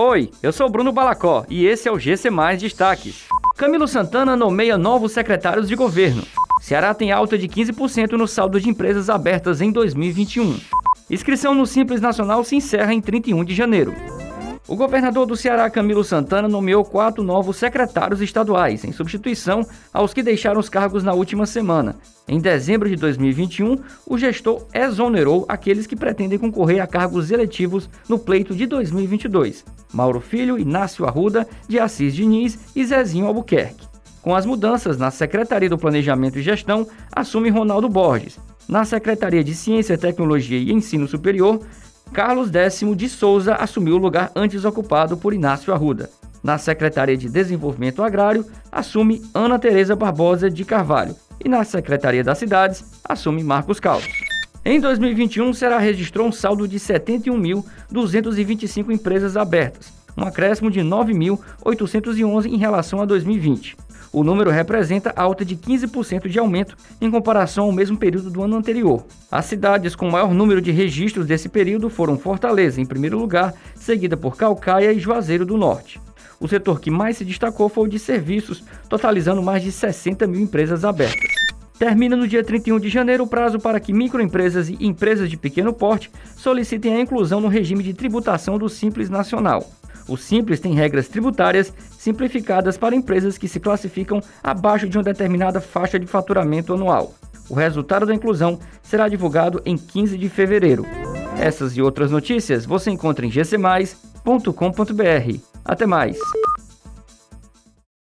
Oi, eu sou Bruno Balacó e esse é o GC Mais Destaques. Camilo Santana nomeia novos secretários de governo. Ceará tem alta de 15% no saldo de empresas abertas em 2021. Inscrição no Simples Nacional se encerra em 31 de janeiro. O governador do Ceará, Camilo Santana, nomeou quatro novos secretários estaduais, em substituição aos que deixaram os cargos na última semana. Em dezembro de 2021, o gestor exonerou aqueles que pretendem concorrer a cargos eletivos no pleito de 2022: Mauro Filho, Inácio Arruda, de Assis Diniz e Zezinho Albuquerque. Com as mudanças na Secretaria do Planejamento e Gestão, assume Ronaldo Borges. Na Secretaria de Ciência, Tecnologia e Ensino Superior, Carlos X de Souza assumiu o lugar antes ocupado por Inácio Arruda. Na Secretaria de Desenvolvimento Agrário, assume Ana Tereza Barbosa de Carvalho. E na Secretaria das Cidades, assume Marcos Caldas. Em 2021, Será registrou um saldo de 71.225 empresas abertas, um acréscimo de 9.811 em relação a 2020. O número representa alta de 15% de aumento em comparação ao mesmo período do ano anterior. As cidades com maior número de registros desse período foram Fortaleza, em primeiro lugar, seguida por Calcaia e Juazeiro do Norte. O setor que mais se destacou foi o de serviços, totalizando mais de 60 mil empresas abertas. Termina no dia 31 de janeiro o prazo para que microempresas e empresas de pequeno porte solicitem a inclusão no regime de tributação do Simples Nacional. O Simples tem regras tributárias simplificadas para empresas que se classificam abaixo de uma determinada faixa de faturamento anual. O resultado da inclusão será divulgado em 15 de fevereiro. Essas e outras notícias você encontra em gcmais.com.br. Até mais!